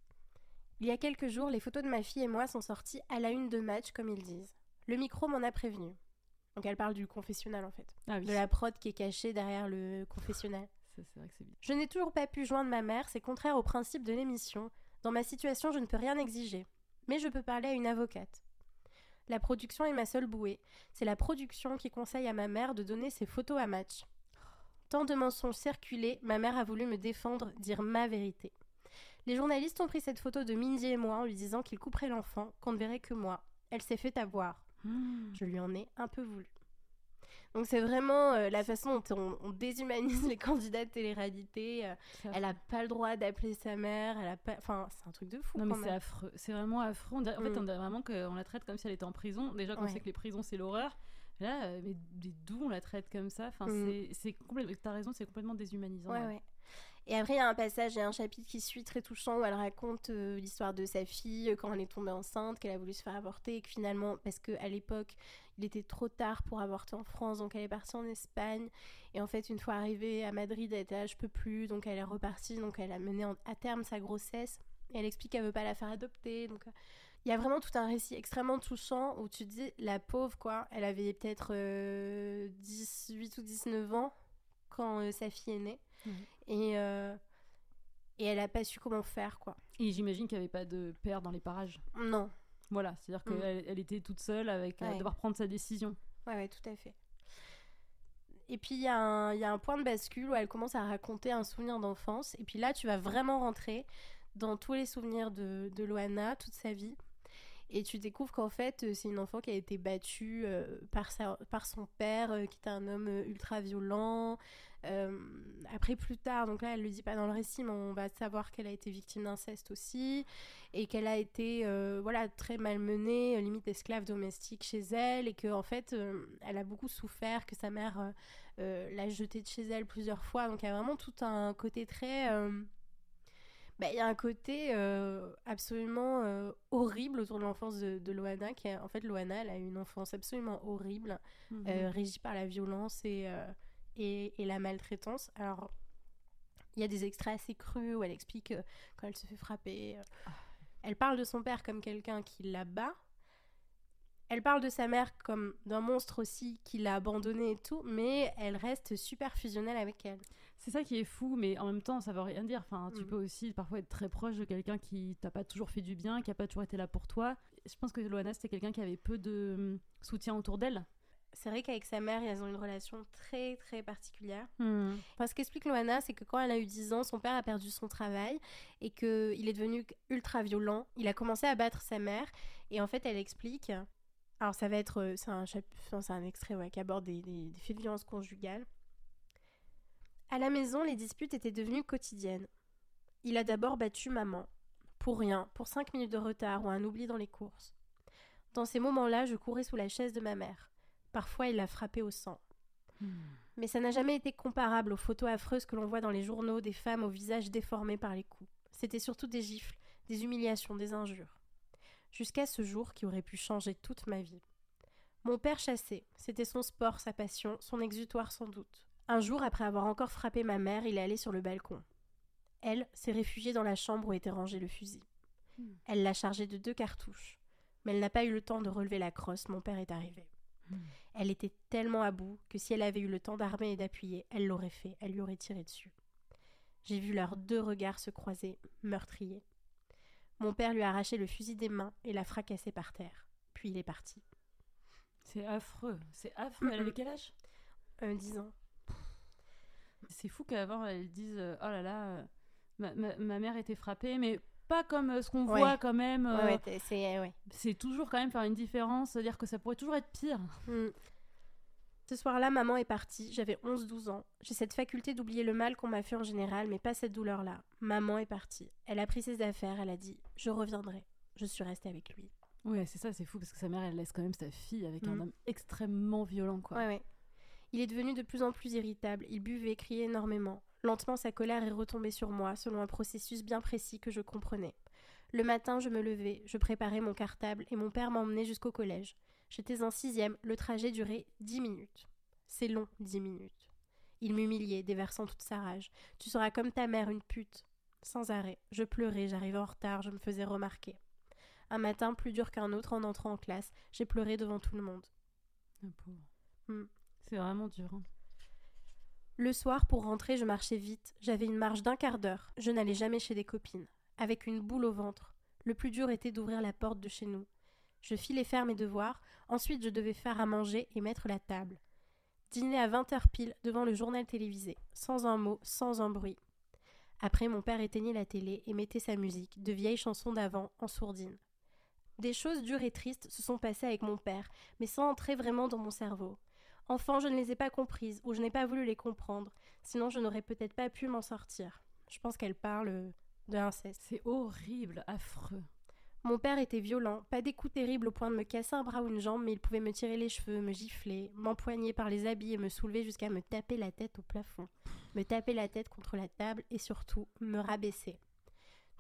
Il y a quelques jours, les photos de ma fille et moi sont sorties à la une de match, comme ils disent. Le micro m'en a prévenu. Donc elle parle du confessionnal en fait. Ah oui, De la prod qui est cachée derrière le confessionnal. (laughs) Ça, c'est vrai que c'est bien. Je n'ai toujours pas pu joindre ma mère, c'est contraire au principe de l'émission. Dans ma situation, je ne peux rien exiger. Mais je peux parler à une avocate. La production est ma seule bouée. C'est la production qui conseille à ma mère de donner ses photos à match. Tant de mensonges circulés, ma mère a voulu me défendre, dire ma vérité. Les journalistes ont pris cette photo de Mindy et moi en lui disant qu'ils couperaient l'enfant, qu'on ne verrait que moi. Elle s'est fait avoir. Mm. Je lui en ai un peu voulu. Donc c'est vraiment euh, la façon dont on, on déshumanise (laughs) les candidats de télé-réalité. euh, elle a pas le droit d'appeler sa mère. Elle a pas. Enfin, c'est un truc de fou. Non mais c'est affreux, c'est vraiment affreux. En fait, Mm. on dirait vraiment qu'on la traite comme si elle était en prison. Déjà qu'on Ouais. sait que les prisons c'est l'horreur. Là, euh, mais d'où on la traite comme ça? Enfin, Mm. c'est- c'est complètement. T'as raison, c'est complètement déshumanisant. Ouais, ouais. Et après, il y a un passage et un chapitre qui suit très touchant où elle raconte euh, l'histoire de sa fille euh, quand elle est tombée enceinte, qu'elle a voulu se faire avorter et que finalement, parce qu'à l'époque, il était trop tard pour avorter en France, donc elle est partie en Espagne. Et en fait, une fois arrivée à Madrid, elle était là, je peux plus, donc elle est repartie, donc elle a mené en- à terme sa grossesse. Et elle explique qu'elle veut pas la faire adopter. Donc, euh, il y a vraiment tout un récit extrêmement touchant où tu te dis, la pauvre, quoi, elle avait peut-être euh, 18 ou 19 ans quand euh, sa fille est née. Mhm. Et, euh, et elle a pas su comment faire, quoi. Et j'imagine qu'il n'y avait pas de père dans les parages. Non. Voilà, c'est-à-dire Mm. qu'elle elle était toute seule avec euh, Ouais. devoir prendre sa décision. Ouais, ouais, tout à fait. Et puis, il y, a un- il y a un point de bascule où elle commence à raconter un souvenir d'enfance. Et puis là, tu vas vraiment rentrer dans tous les souvenirs de, de Loana, toute sa vie. Et tu découvres qu'en fait, euh, c'est une enfant qui a été battue euh, par, son père, euh, qui était un homme ultra violent. Après, plus tard, donc là, elle le dit pas dans le récit, mais on va savoir qu'elle a été victime d'inceste aussi. Et qu'elle a été voilà, très malmenée, limite esclave domestique chez elle. Et qu'en en fait, elle a beaucoup souffert, que sa mère l'a jetée de chez elle plusieurs fois. Donc il y a vraiment tout un côté très. Bah, il y a un côté euh, absolument euh, horrible autour de l'enfance de, de Loana. Qui est- en fait, Loana, elle a une enfance absolument horrible, Mhm. euh, régie par la violence et, et, et la maltraitance. Alors, il y a des extraits assez crus où elle explique quand elle se fait frapper. euh, Elle parle de son père comme quelqu'un qui la bat. Elle parle de sa mère comme d'un monstre aussi qui l'a abandonnée et tout, mais elle reste super fusionnelle avec elle. C'est ça qui est fou, mais en même temps, ça veut rien dire. Enfin, tu Mm. peux aussi parfois être très proche de quelqu'un qui t'a pas toujours fait du bien, qui a pas toujours été là pour toi. Je pense que Loana, c'était quelqu'un qui avait peu de hum, soutien autour d'elle. C'est vrai qu'avec sa mère, ils ont une relation très très particulière. Enfin, ce qu'explique Loana, c'est que quand elle a eu 10 ans, son père a perdu son travail et qu'il est devenu ultra violent. Il a commencé à battre sa mère et en fait, elle explique. Alors, ça va être. euh, C'est un, chap- enfin, c'est un extrait ouais, qui aborde des, des- des faits de violence conjugale. À la maison, les disputes étaient devenues quotidiennes. Il a d'abord battu maman. Pour rien, pour 5 minutes de retard ou un oubli dans les courses. Dans ces moments-là, je courais sous la chaise de ma mère. Parfois, il l'a frappée au sang. Mais ça n'a jamais été comparable aux photos affreuses que l'on voit dans les journaux des femmes au visage déformé par les coups. C'était surtout des gifles, des humiliations, des injures. Jusqu'à ce jour qui aurait pu changer toute ma vie. Mon père chassait, c'était son sport, sa passion, son exutoire sans doute. Un jour, après avoir encore frappé ma mère, il est allé sur le balcon. Elle s'est réfugiée dans la chambre où était rangé le fusil. Hmm. Elle l'a chargé de deux cartouches. Mais elle n'a pas eu le temps de relever la crosse, mon père est arrivé. Hmm. Elle était tellement à bout que si elle avait eu le temps d'armer et d'appuyer, elle l'aurait fait, elle lui aurait tiré dessus. J'ai vu leurs deux regards se croiser, meurtriers. Mon père lui a arraché le fusil des mains et l'a fracassé par terre. Puis il est parti. C'est affreux, c'est affreux. Elle avait (clears throat) quel âge? Euh, 10 ans. C'est fou qu'avant elle dise euh, oh là là, euh, ma, ma- ma mère était frappée, mais pas comme euh, ce qu'on Ouais. voit quand même. euh, Ouais, t'es- c'est. ouais. Toujours quand même faire une différence, c'est-à-dire que ça pourrait toujours être pire. Hmm. Ce soir-là, maman est partie. J'avais 11-12 ans. J'ai cette faculté d'oublier le mal qu'on m'a fait en général, mais pas cette douleur-là. Maman est partie. Elle a pris ses affaires, elle a dit Je reviendrai. Je suis restée avec lui. Ouais, c'est ça, c'est fou parce que sa mère, elle laisse quand même sa fille avec un Mhm. homme extrêmement violent, quoi. Ouais, ouais. Il est devenu de plus en plus irritable. Il buvait, criait énormément. Lentement, sa colère est retombée sur moi, selon un processus bien précis que je comprenais. Le matin, je me levais, je préparais mon cartable et mon père m'emmenait jusqu'au collège. J'étais en sixième, le trajet durait dix minutes. C'est long, dix minutes. Il m'humiliait, déversant toute sa rage. Tu seras comme ta mère, une pute. Sans arrêt. Je pleurais, j'arrivais en retard, je me faisais remarquer. Un matin, plus dur qu'un autre, en entrant en classe, j'ai pleuré devant tout le monde. Ah, pauvre. Hmm. C'est vraiment dur. hein. Le soir, pour rentrer, je marchais vite. J'avais une marche d'un quart d'heure. Je n'allais jamais chez des copines. Avec une boule au ventre. Le plus dur était d'ouvrir la porte de chez nous. Je filais faire mes devoirs. Ensuite, je devais faire à manger et mettre la table. Dîner à 20h pile devant le journal télévisé. Sans un mot, sans un bruit. Après, mon père éteignait la télé et mettait sa musique, de vieilles chansons d'avant, en sourdine. Des choses dures et tristes se sont passées avec mon père, mais sans entrer vraiment dans mon cerveau. Enfant, je ne les ai pas comprises ou je n'ai pas voulu les comprendre, sinon je n'aurais peut-être pas pu m'en sortir. Je pense qu'elle parle euh, de l'inceste. C'est horrible, affreux. Mon père était violent, pas des coups terribles au point de me casser un bras ou une jambe, mais il pouvait me tirer les cheveux, me gifler, m'empoigner par les habits et me soulever jusqu'à me taper la tête au plafond, me taper la tête contre la table et surtout me rabaisser.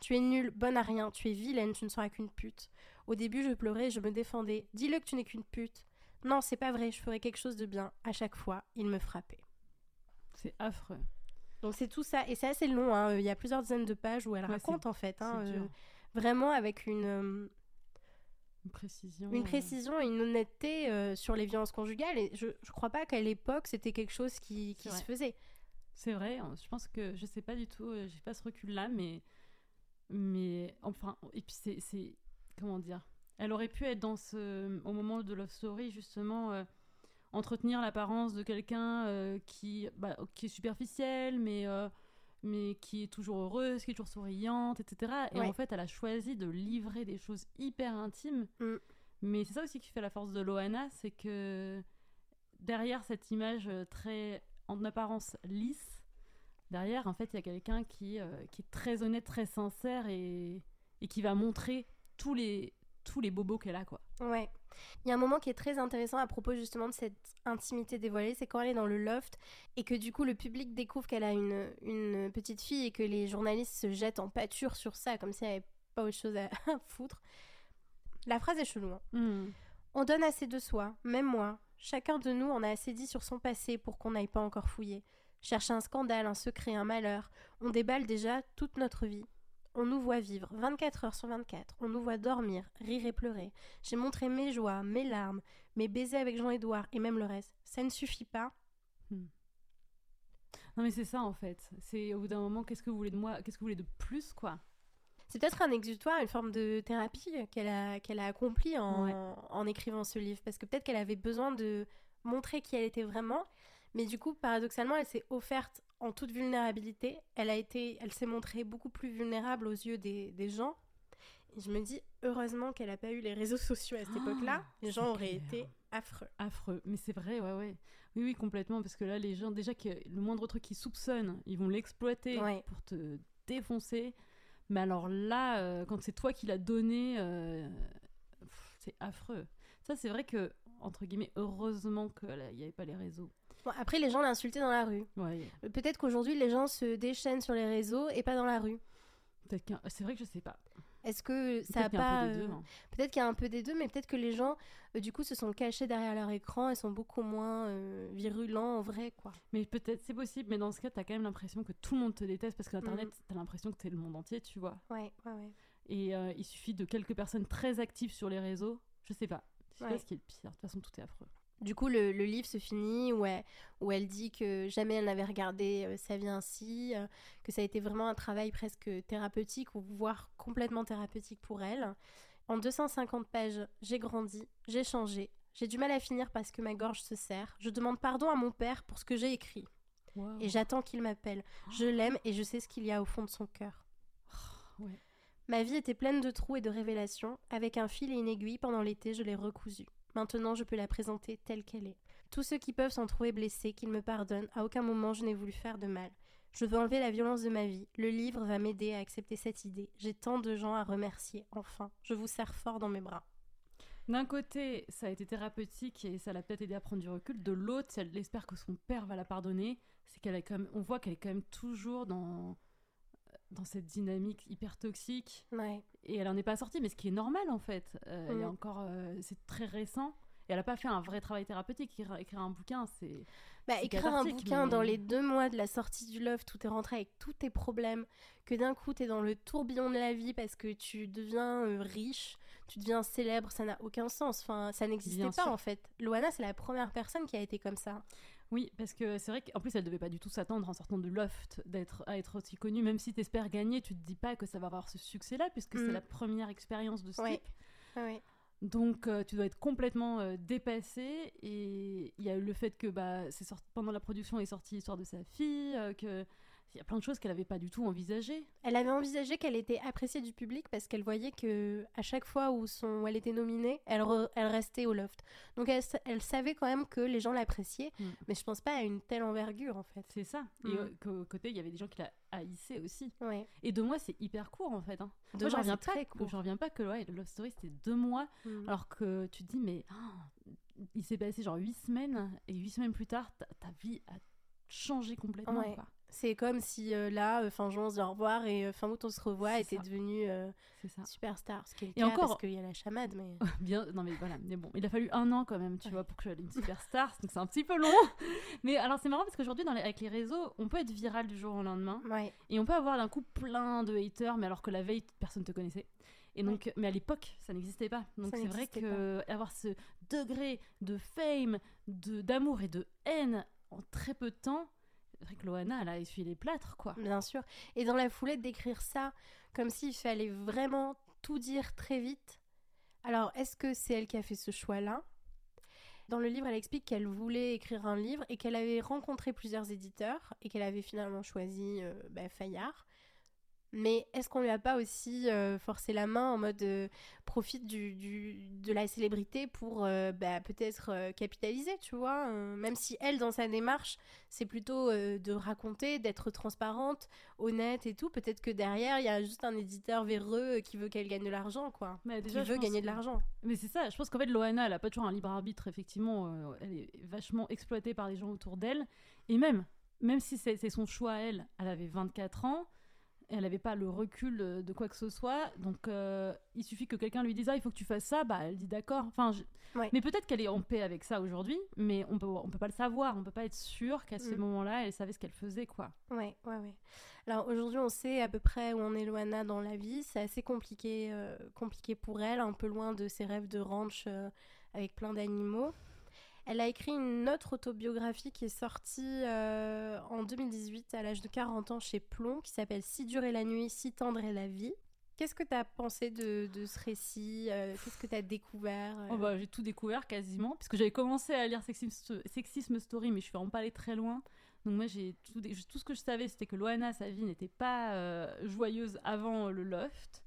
Tu es nulle, bonne à rien, tu es vilaine, tu ne seras qu'une pute. Au début, je pleurais je me défendais. Dis-le que tu n'es qu'une pute. Non, c'est pas vrai, je ferai quelque chose de bien. À chaque fois, il me frappait. C'est affreux. Donc c'est tout ça, et c'est assez long, hein. il y a plusieurs dizaines de pages où elle Ouais, raconte en fait, hein, euh, vraiment avec une, euh, Une précision. une euh, précision et une honnêteté euh, sur les violences conjugales, et je, je crois pas qu'à l'époque c'était quelque chose qui, se faisait. C'est vrai, hein, je pense que je sais pas du tout, euh, j'ai pas ce recul là, mais mais enfin et puis c'est comment dire, elle aurait pu être dans ce au moment de Love Story justement euh, entretenir l'apparence de quelqu'un euh, qui bah, qui est superficiel mais euh, mais qui est toujours heureuse, qui est toujours souriante, etc. Et Ouais. en fait, elle a choisi de livrer des choses hyper intimes. Mm. Mais c'est ça aussi qui fait la force de Loana, c'est que derrière cette image très en apparence lisse, derrière, en fait, il y a quelqu'un qui, qui est très honnête, très sincère et, et qui va montrer tous les, tous les bobos qu'elle a, quoi. Ouais. Il y a un moment qui est très intéressant à propos justement de cette intimité dévoilée, c'est quand elle est dans le loft et que du coup le public découvre qu'elle a une, une petite fille et que les journalistes se jettent en pâture sur ça comme si elle avait pas autre chose à (laughs) à foutre. La phrase est chelou. hein. On donne assez de soi, même moi. Chacun de nous en a assez dit sur son passé pour qu'on n'aille pas encore fouiller. Chercher un scandale, un secret, un malheur. On déballe déjà toute notre vie. On nous voit vivre 24 heures sur 24. On nous voit dormir, rire et pleurer. J'ai montré mes joies, mes larmes, mes baisers avec Jean-Édouard et même le reste. Ça ne suffit pas. Non, mais c'est ça, en fait. C'est au bout d'un moment, qu'est-ce que vous voulez de moi Qu'est-ce que vous voulez de plus, quoi? C'est peut-être un exutoire, une forme de thérapie qu'elle a, qu'elle a accomplie en, Ouais. en écrivant ce livre. Parce que peut-être qu'elle avait besoin de montrer qui elle était vraiment. Mais du coup, paradoxalement, elle s'est offerte en toute vulnérabilité. Elle, a été, elle s'est montrée beaucoup plus vulnérable aux yeux des, des gens. Et je me dis, heureusement qu'elle n'a pas eu les réseaux sociaux à cette Ah, époque-là. Les gens auraient clair. été affreux. Affreux. Mais c'est vrai, ouais, ouais. Oui, oui, complètement. Parce que là, les gens, déjà, que le moindre truc qu'ils soupçonnent, ils vont l'exploiter Ouais. pour te défoncer. Mais alors là, euh, quand c'est toi qui l'as donné, euh, c'est affreux. Ça, c'est vrai que, entre guillemets, heureusement qu'il n'y avait pas les réseaux. Bon, après, les gens l'insultaient dans la rue. Ouais, Peut-être qu'aujourd'hui, les gens se déchaînent sur les réseaux et pas dans la rue. C'est vrai que je sais pas. Est-ce que ça a pas... peu des euh, hein. Peut-être qu'il y a un peu des deux, mais peut-être que les gens, euh, du coup, se sont cachés derrière leur écran et sont beaucoup moins euh, virulents en vrai, quoi. Mais peut-être, c'est possible. Mais dans ce cas, t'as quand même l'impression que tout le monde te déteste parce qu'Internet, Mhm. t'as l'impression que t'es le monde entier, tu vois. Ouais, ouais, ouais. Et euh, il suffit de quelques personnes très actives sur les réseaux. Je sais pas. Sais Ouais. pas ce qui est le pire. De toute façon, tout est affreux. Du coup, le, le livre se finit où elle, où elle dit que jamais elle n'avait regardé euh, sa vie ainsi, euh, que ça a été vraiment un travail presque thérapeutique, ou voire complètement thérapeutique pour elle. En 250 pages, j'ai grandi, j'ai changé, j'ai du mal à finir parce que ma gorge se serre. Je demande pardon à mon père pour ce que j'ai écrit, et j'attends qu'il m'appelle. Je l'aime et je sais ce qu'il y a au fond de son cœur. Ouais. Ma vie était pleine de trous et de révélations. Avec un fil et une aiguille, pendant l'été, je l'ai recousue. Maintenant, je peux la présenter telle qu'elle est. Tous ceux qui peuvent s'en trouver blessés, qu'ils me pardonnent, à aucun moment je n'ai voulu faire de mal. Je veux enlever la violence de ma vie. Le livre va m'aider à accepter cette idée. J'ai tant de gens à remercier, enfin. Je vous serre fort dans mes bras. d'un côté, ça a été thérapeutique et ça l'a peut-être aidé à prendre du recul. De l'autre, elle espère que son père va la pardonner. C'est qu'elle est quand on voit qu'elle est quand même toujours dans dans cette dynamique hyper toxique. Ouais. Et elle en est pas sortie, mais ce qui est normal en fait. Euh, Elle est Mm. encore, euh, c'est très récent. Et elle a pas fait un vrai travail thérapeutique. Écrire, écrire un bouquin, c'est Bah, écrire un bouquin mais- dans les deux mois de la sortie du Loft où t'es rentré avec tous tes problèmes, que d'un coup t'es dans le tourbillon de la vie parce que tu deviens euh, riche, tu deviens célèbre, ça n'a aucun sens. Enfin, ça n'existait pas sûr. en fait. Loana, c'est la première personne qui a été comme ça. Oui, parce que c'est vrai qu'en plus, elle devait pas du tout s'attendre en sortant de Loft d'être à être aussi connue. Même si tu espères gagner, tu te dis pas que ça va avoir ce succès-là, puisque Mm. c'est la première expérience de ce Ouais. type. Ouais. Donc, euh, tu dois être complètement euh, dépassé. Et il y a eu le fait que bah, c'est sorti pendant la production est sortie l'histoire de sa fille, euh, que il y a plein de choses qu'elle avait pas du tout envisagées. Elle avait envisagé qu'elle était appréciée du public parce qu'elle voyait que à chaque fois où, son, où elle était nominée, elle, re- elle restait au loft. Donc elle, sa- elle savait quand même que les gens l'appréciaient, Mm. mais je pense pas à une telle envergure en fait. C'est ça. Mm. Et euh, qu'au côté, il y avait des gens qui la haïssaient aussi. Ouais. Et deux mois, c'est hyper court en fait. hein. Deux Moi, je mois, reviens c'est pas. très court. Je reviens pas que ouais, Love Story c'était deux mois. Mm. Alors que tu te dis, mais oh, il s'est passé genre huit semaines, et huit semaines plus tard, ta, ta vie a changé complètement. Ouais. quoi. C'est comme si euh, là, euh, fin juin, on se dit au revoir et euh, fin août, on se revoit et t'es ça. devenue euh, superstar. Ce qui est le Et cas encore- parce qu'il y a la chamade, mais... (laughs) Bien, non mais voilà, mais bon, il a fallu un an quand même, tu Ouais. vois, pour que je sois une superstar, donc c'est un petit peu long. (laughs) Mais alors c'est marrant parce qu'aujourd'hui, les- avec les réseaux, on peut être viral du jour au lendemain, Ouais, et on peut avoir d'un coup plein de haters, mais alors que la veille, personne te connaissait. Et donc, mais à l'époque, ça n'existait pas. Donc c'est vrai que avoir ce degré de fame, de d'amour et de haine en très peu de temps, c'est vrai que Loana, elle a essuyé les plâtres, quoi. bien sûr. Et dans la foulée, d'écrire ça comme s'il fallait vraiment tout dire très vite. Alors, est-ce que c'est elle qui a fait ce choix-là? Dans le livre, elle explique qu'elle voulait écrire un livre et qu'elle avait rencontré plusieurs éditeurs et qu'elle avait finalement choisi euh, bah, Fayard. Mais est-ce qu'on lui a pas aussi euh, forcé la main en mode euh, profite du, du- de la célébrité pour euh, bah, peut-être capitaliser, tu vois Même si elle, dans sa démarche, c'est plutôt de raconter, d'être transparente, honnête et tout. Peut-être que derrière, il y a juste un éditeur véreux qui veut qu'elle gagne de l'argent, quoi. Mais Qui déjà, je veut gagner de l'argent. Mais c'est ça, je pense qu'en fait, Loana, elle a pas toujours un libre arbitre, effectivement. elle est vachement exploitée par les gens autour d'elle. Et même, même si c'est son choix elle, elle avait 24 ans, elle n'avait pas le recul de, de quoi que ce soit. Donc, euh, il suffit que quelqu'un lui dise Ah, il faut que tu fasses ça, bah, elle dit d'accord. Enfin, je- Ouais. Mais peut-être qu'elle est en paix avec ça aujourd'hui, mais on peut, on peut pas le savoir. On peut pas être sûr qu'à ce Mm. moment-là, elle savait ce qu'elle faisait, quoi. Ouais, ouais, ouais. Alors aujourd'hui, on sait à peu près où en est Loana dans la vie. C'est assez compliqué, euh, compliqué pour elle, un peu loin de ses rêves de ranch euh, avec plein d'animaux. Elle a écrit une autre autobiographie qui est sortie euh, en 2018 à l'âge de 40 ans chez Plomb, qui s'appelle Si dure est la nuit, si tendre est la vie. Qu'est-ce que tu as pensé de, ce récit euh, Qu'est-ce que tu as découvert euh Oh bah, j'ai tout découvert quasiment, puisque j'avais commencé à lire Sexisme, Story, mais je suis vraiment pas allée très loin. Donc moi, j'ai tout, ce que je savais, c'était que Loana, sa vie n'était pas joyeuse avant le loft.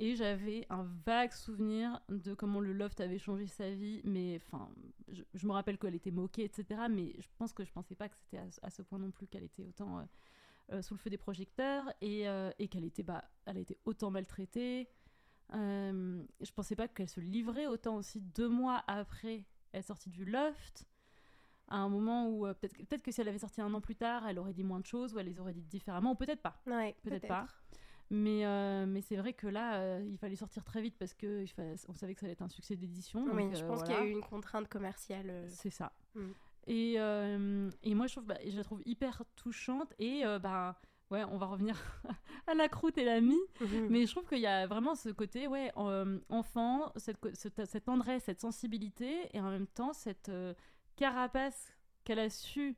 Et j'avais un vague souvenir de comment le loft avait changé sa vie. Mais enfin, je, je me rappelle qu'elle était moquée, etc. Mais je pense que je pensais pas que c'était à, ce- à ce point non plus qu'elle était autant euh, euh, sous le feu des projecteurs et, euh, et qu'elle était, bah, elle a été autant maltraitée. Je pensais pas qu'elle se livrait autant aussi deux mois après être sortie du loft. À un moment où euh, peut-être peut que si elle avait sorti un an plus tard, elle aurait dit moins de choses ou elle les aurait dites différemment, ou peut-être pas. Ouais, peut-être pas. Mais, euh, mais c'est vrai que là, euh, il fallait sortir très vite parce que il fallait- on savait que ça allait être un succès d'édition. Oui, donc, je euh, pense qu'il y a eu une contrainte commerciale. euh, C'est ça. Mm. Et, euh, et moi, je, trouve, bah, je la trouve hyper touchante. Et euh, bah, ouais, on va revenir (laughs) à la croûte et la mie. Mhm. Mais je trouve qu'il y a vraiment ce côté, ouais, euh, enfant, cette, cette, cette tendresse, cette sensibilité, et en même temps, cette euh, carapace qu'elle a su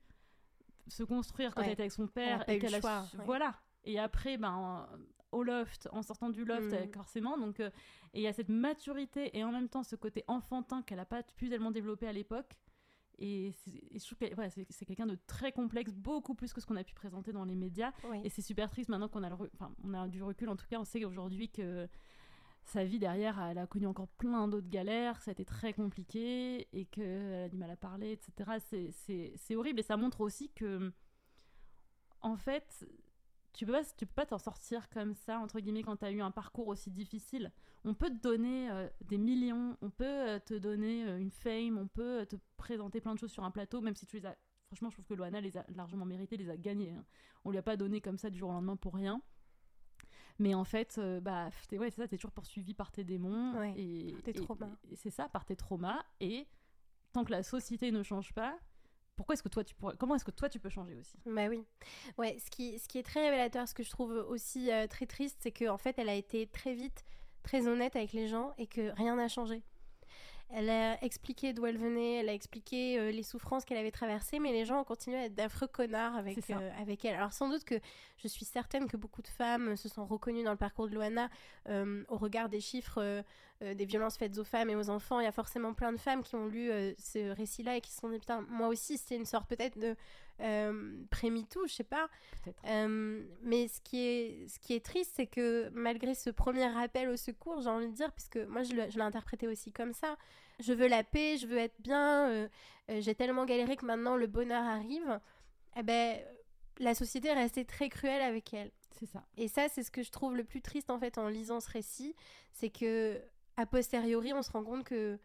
se construire quand Ouais. elle était avec son père. et qu'elle a su- ouais. Voilà. Et après, ben, euh, au loft, en sortant du loft, avec forcément. Donc, euh, et il y a cette maturité et en même temps ce côté enfantin qu'elle n'a pas pu tellement développer à l'époque. Et, et je trouve que voilà, c'est quelqu'un de très complexe, beaucoup plus que ce qu'on a pu présenter dans les médias. Oui. Et c'est super triste maintenant qu'on a, le enfin, on a du recul. En tout cas, on sait aujourd'hui que sa vie derrière, elle a connu encore plein d'autres galères. Ça a été très compliqué et qu'elle a du mal à parler, etc. C'est horrible et ça montre aussi que, en fait, tu peux pas tu peux pas t'en sortir comme ça entre guillemets quand tu as eu un parcours aussi difficile. On peut te donner euh, des millions, on peut euh, te donner euh, une fame, on peut te présenter plein de choses sur un plateau même si tu les as franchement, je trouve que Loana les a largement mérité, les a gagnés. hein. On lui a pas donné comme ça du jour au lendemain pour rien. Mais en fait, euh, bah, t'es ouais, c'est ça, t'es toujours poursuivi par tes démons Ouais, et, tes traumas. et c'est ça, par tes traumas. Et tant que la société ne change pas, pourquoi est-ce que toi tu pourrais, comment est-ce que toi tu peux changer aussi Bah oui. Ouais, ce qui, ce qui est très révélateur, ce que je trouve aussi euh, très triste, c'est qu'en fait, elle a été très vite, très honnête avec les gens et que rien n'a changé. Elle a expliqué d'où elle venait, elle a expliqué euh, les souffrances qu'elle avait traversées, mais les gens ont continué à être d'affreux connards avec, euh, avec elle. Alors sans doute que je suis certaine que beaucoup de femmes se sont reconnues dans le parcours de Loana euh, au regard des chiffres euh, euh, des violences faites aux femmes et aux enfants. Il y a forcément plein de femmes qui ont lu euh, ce récit-là et qui se sont dit, putain, moi aussi, c'était une sorte peut-être de euh, pré-MeToo, je sais pas. Euh, mais ce qui est, ce qui est triste, c'est que malgré ce premier rappel au secours, j'ai envie de dire, puisque moi je l'ai je l'ai interprété aussi comme ça, je veux la paix, je veux être bien, euh, euh, j'ai tellement galéré que maintenant le bonheur arrive, eh ben, la société est restée très cruelle avec elle. C'est ça. Et ça, c'est ce que je trouve le plus triste en fait en lisant ce récit, c'est que a posteriori, on se rend compte que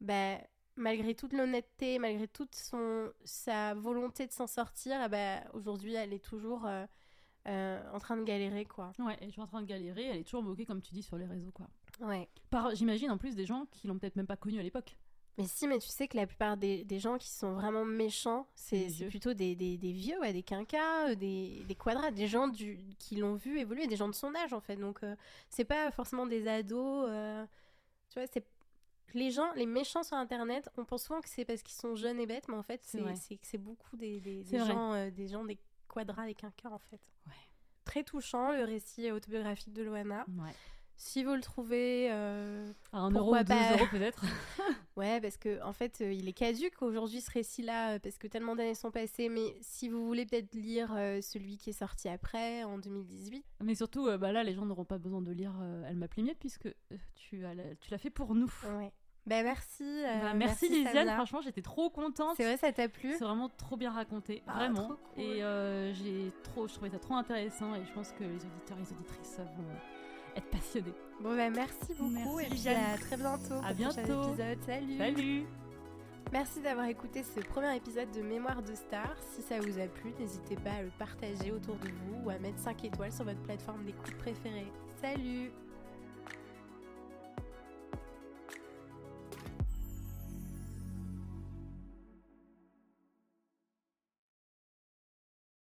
bah, malgré toute l'honnêteté, malgré toute son, sa volonté de s'en sortir, eh ben, aujourd'hui, elle est toujours euh, euh, en train de galérer, quoi. Ouais, elle est toujours en train de galérer, elle est toujours moquée comme tu dis sur les réseaux quoi. Ouais. Par, j'imagine en plus des gens qui l'ont peut-être même pas connue à l'époque. Mais si, mais tu sais que la plupart des, des gens qui sont vraiment méchants, C'est plutôt des, des, des vieux, ouais, des quinquas, euh, des, des quadrats, des gens du, qui l'ont vu évoluer, des gens de son âge en fait. Donc euh, c'est pas forcément des ados. euh, tu vois, c'est les gens, les méchants sur Internet, on pense souvent que c'est parce qu'ils sont jeunes et bêtes, mais en fait C'est beaucoup des, gens, euh, des gens des quinquas en fait. Ouais. Très touchant le récit autobiographique de Loana. Ouais. Si vous le trouvez, euh, À un Pourquoi euro ou deux pas? euros peut-être. (laughs) Ouais, parce que en fait, euh, il est caduque aujourd'hui ce récit-là, euh, parce que tellement d'années sont passées. Mais si vous voulez peut-être lire euh, celui qui est sorti après, en 2018, Mais surtout, euh, bah là, les gens n'auront pas besoin de lire euh, Elle miette puisque euh, tu, as la- tu l'as fait pour nous. ouais. Ben merci. euh, Bah, merci Samia. franchement, j'étais trop contente. C'est vrai, ça t'a plu C'est vraiment trop bien raconté, Ah, vraiment. cool. Et euh, j'ai trop, je trouvais ça trop intéressant et je pense que les auditeurs et les auditrices vont être passionnés. Bon ben merci beaucoup Merci, et puis à très bientôt. À bientôt. épisode. Salut. Salut Merci d'avoir écouté ce premier épisode de Mémoire de Star. Si ça vous a plu, n'hésitez pas à le partager autour de vous ou à mettre 5 étoiles sur votre plateforme d'écoute préférée. Salut